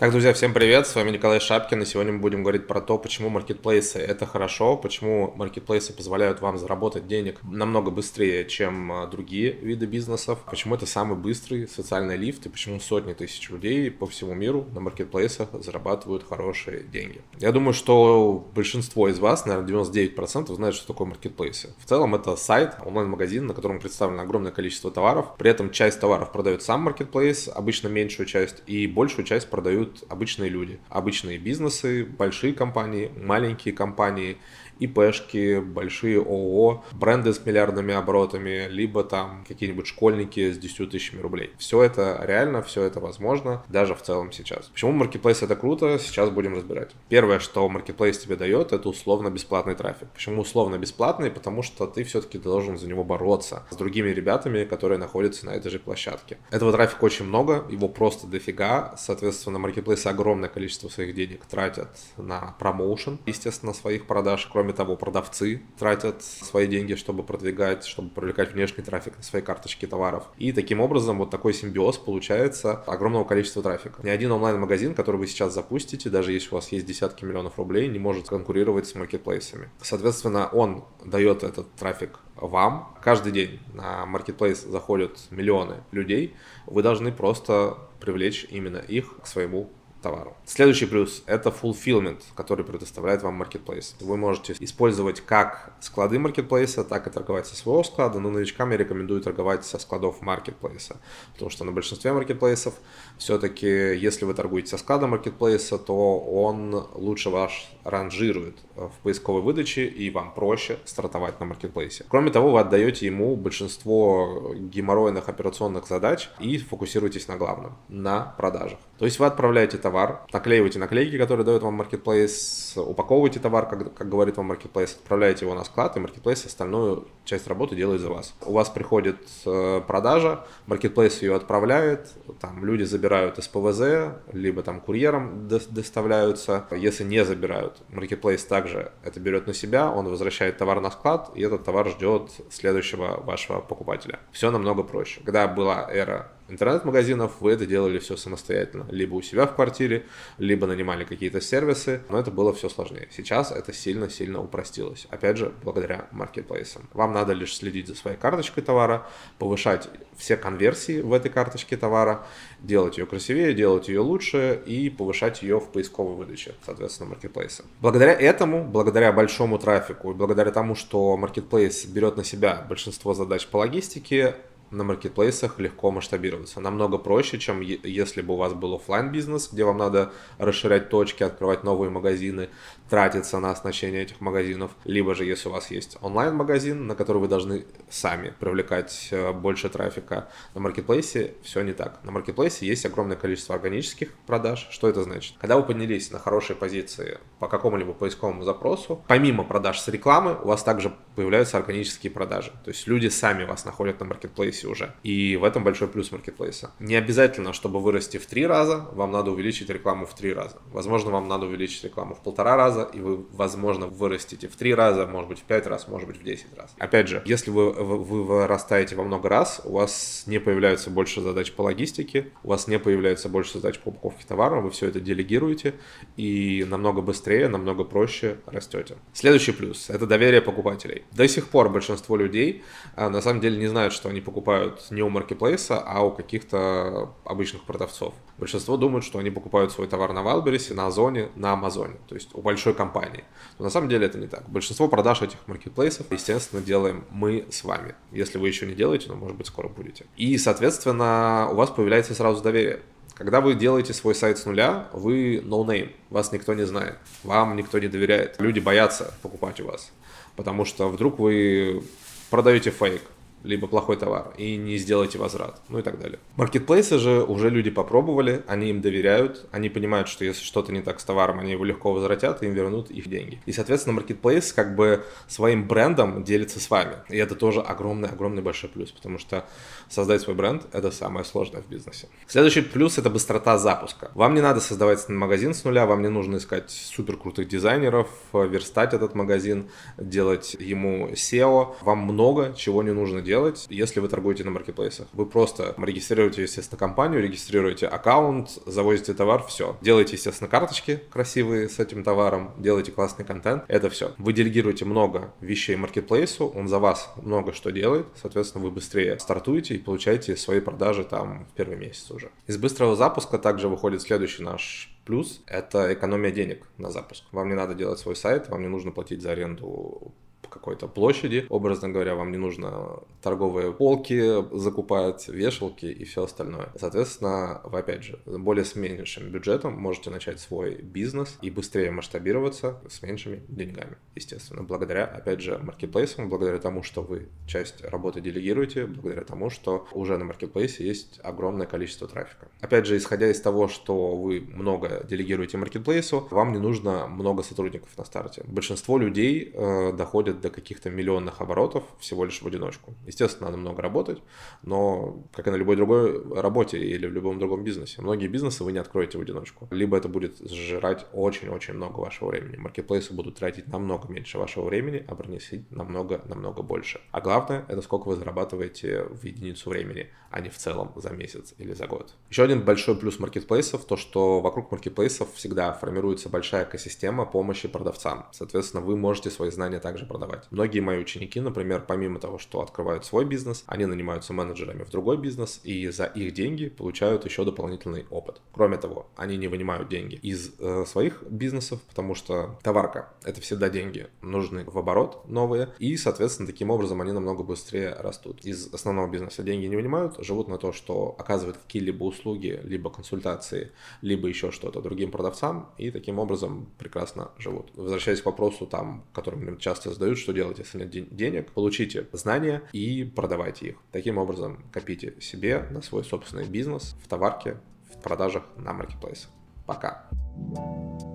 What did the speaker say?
Так, друзья, всем привет, с вами Николай Шапкин, и сегодня мы будем говорить про то, почему маркетплейсы это хорошо, почему маркетплейсы позволяют вам заработать денег намного быстрее, чем а, другие виды бизнесов, почему это самый быстрый социальный лифт, и почему сотни тысяч людей по всему миру на маркетплейсах зарабатывают хорошие деньги. Я думаю, что большинство из вас, наверное, 99% знают, что такое маркетплейсы. В целом это сайт, онлайн-магазин, на котором представлено огромное количество товаров, при этом часть товаров продает сам маркетплейс, обычно меньшую часть, и большую часть продают создают обычные люди, обычные бизнесы, большие компании, маленькие компании, ИПшки, большие ООО, бренды с миллиардными оборотами, либо там какие-нибудь школьники с 10 тысячами рублей. Все это реально, все это возможно, даже в целом сейчас. Почему маркетплейс это круто, сейчас будем разбирать. Первое, что маркетплейс тебе дает, это условно-бесплатный трафик. Почему условно-бесплатный? Потому что ты все-таки должен за него бороться с другими ребятами, которые находятся на этой же площадке. Этого трафика очень много, его просто дофига, соответственно, маркетплейсы огромное количество своих денег тратят на промоушен, естественно, своих продаж, кроме Кроме того, продавцы тратят свои деньги, чтобы продвигать, чтобы привлекать внешний трафик на свои карточки товаров. И таким образом вот такой симбиоз получается огромного количества трафика. Ни один онлайн-магазин, который вы сейчас запустите, даже если у вас есть десятки миллионов рублей, не может конкурировать с маркетплейсами. Соответственно, он дает этот трафик вам. Каждый день на маркетплейс заходят миллионы людей. Вы должны просто привлечь именно их к своему товару. Следующий плюс – это fulfillment, который предоставляет вам marketplace. Вы можете использовать как склады маркетплейса, так и торговать со своего склада, но новичкам я рекомендую торговать со складов маркетплейса, потому что на большинстве маркетплейсов все-таки, если вы торгуете со склада маркетплейса, то он лучше ваш ранжирует в поисковой выдаче и вам проще стартовать на маркетплейсе. Кроме того, вы отдаете ему большинство геморройных операционных задач и фокусируетесь на главном – на продажах. То есть вы отправляете товар, наклеиваете наклейки, которые дает вам Marketplace, упаковываете товар, как, как говорит вам Marketplace, отправляете его на склад, и Marketplace остальную часть работы делает за вас. У вас приходит э, продажа, Marketplace ее отправляет, там люди забирают из ПВЗ, либо там курьером до, доставляются. Если не забирают, Marketplace также это берет на себя, он возвращает товар на склад, и этот товар ждет следующего вашего покупателя. Все намного проще. Когда была эра интернет-магазинов вы это делали все самостоятельно. Либо у себя в квартире, либо нанимали какие-то сервисы, но это было все сложнее. Сейчас это сильно-сильно упростилось. Опять же, благодаря маркетплейсам. Вам надо лишь следить за своей карточкой товара, повышать все конверсии в этой карточке товара, делать ее красивее, делать ее лучше и повышать ее в поисковой выдаче, соответственно, маркетплейса. Благодаря этому, благодаря большому трафику и благодаря тому, что маркетплейс берет на себя большинство задач по логистике, на маркетплейсах легко масштабироваться. Намного проще, чем если бы у вас был офлайн бизнес, где вам надо расширять точки, открывать новые магазины, тратиться на оснащение этих магазинов. Либо же, если у вас есть онлайн-магазин, на который вы должны сами привлекать э, больше трафика, на маркетплейсе все не так. На маркетплейсе есть огромное количество органических продаж. Что это значит? Когда вы поднялись на хорошие позиции по какому-либо поисковому запросу, помимо продаж с рекламы, у вас также появляются органические продажи. То есть люди сами вас находят на маркетплейсе маркетплейсе уже. И в этом большой плюс маркетплейса. Не обязательно, чтобы вырасти в три раза, вам надо увеличить рекламу в три раза. Возможно, вам надо увеличить рекламу в полтора раза, и вы, возможно, вырастете в три раза, может быть, в пять раз, может быть, в десять раз. Опять же, если вы, вы, вы вырастаете во много раз, у вас не появляется больше задач по логистике, у вас не появляется больше задач по упаковке товара, вы все это делегируете и намного быстрее, намного проще растете. Следующий плюс – это доверие покупателей. До сих пор большинство людей а, на самом деле не знают, что они покупают покупают не у маркетплейса, а у каких-то обычных продавцов. Большинство думают, что они покупают свой товар на Валбересе, на Озоне, на Амазоне, то есть у большой компании. Но на самом деле это не так. Большинство продаж этих маркетплейсов, естественно, делаем мы с вами. Если вы еще не делаете, но, может быть, скоро будете. И, соответственно, у вас появляется сразу доверие. Когда вы делаете свой сайт с нуля, вы no name, вас никто не знает, вам никто не доверяет. Люди боятся покупать у вас, потому что вдруг вы продаете фейк, либо плохой товар, и не сделайте возврат, ну и так далее. Маркетплейсы же уже люди попробовали, они им доверяют, они понимают, что если что-то не так с товаром, они его легко возвратят и им вернут их деньги. И, соответственно, маркетплейс как бы своим брендом делится с вами. И это тоже огромный-огромный большой плюс, потому что создать свой бренд – это самое сложное в бизнесе. Следующий плюс – это быстрота запуска. Вам не надо создавать магазин с нуля, вам не нужно искать супер крутых дизайнеров, верстать этот магазин, делать ему SEO. Вам много чего не нужно делать делать, если вы торгуете на маркетплейсах. Вы просто регистрируете, естественно, компанию, регистрируете аккаунт, завозите товар, все. Делаете, естественно, карточки красивые с этим товаром, делаете классный контент, это все. Вы делегируете много вещей маркетплейсу, он за вас много что делает, соответственно, вы быстрее стартуете и получаете свои продажи там в первый месяц уже. Из быстрого запуска также выходит следующий наш Плюс это экономия денег на запуск. Вам не надо делать свой сайт, вам не нужно платить за аренду какой-то площади. Образно говоря, вам не нужно торговые полки закупать, вешалки и все остальное. Соответственно, вы опять же, более с меньшим бюджетом можете начать свой бизнес и быстрее масштабироваться с меньшими деньгами, естественно. Благодаря, опять же, маркетплейсам, благодаря тому, что вы часть работы делегируете, благодаря тому, что уже на маркетплейсе есть огромное количество трафика. Опять же, исходя из того, что вы много делегируете маркетплейсу, вам не нужно много сотрудников на старте. Большинство людей э, доходят до каких-то миллионных оборотов всего лишь в одиночку. Естественно, надо много работать, но как и на любой другой работе или в любом другом бизнесе, многие бизнесы вы не откроете в одиночку. Либо это будет сжирать очень-очень много вашего времени. Маркетплейсы будут тратить намного меньше вашего времени, а приносить намного-намного больше. А главное, это сколько вы зарабатываете в единицу времени, а не в целом за месяц или за год. Еще один большой плюс маркетплейсов, то что вокруг маркетплейсов всегда формируется большая экосистема помощи продавцам. Соответственно, вы можете свои знания также продавать развивать. Многие мои ученики, например, помимо того, что открывают свой бизнес, они нанимаются менеджерами в другой бизнес и за их деньги получают еще дополнительный опыт. Кроме того, они не вынимают деньги из э, своих бизнесов, потому что товарка — это всегда деньги, нужны в оборот новые, и, соответственно, таким образом они намного быстрее растут. Из основного бизнеса деньги не вынимают, живут на то, что оказывают какие-либо услуги, либо консультации, либо еще что-то другим продавцам, и таким образом прекрасно живут. Возвращаясь к вопросу, там, который мне часто задают, что делать, если нет денег, получите знания и продавайте их. Таким образом, копите себе на свой собственный бизнес в товарке, в продажах на маркетплейсах. Пока. thank you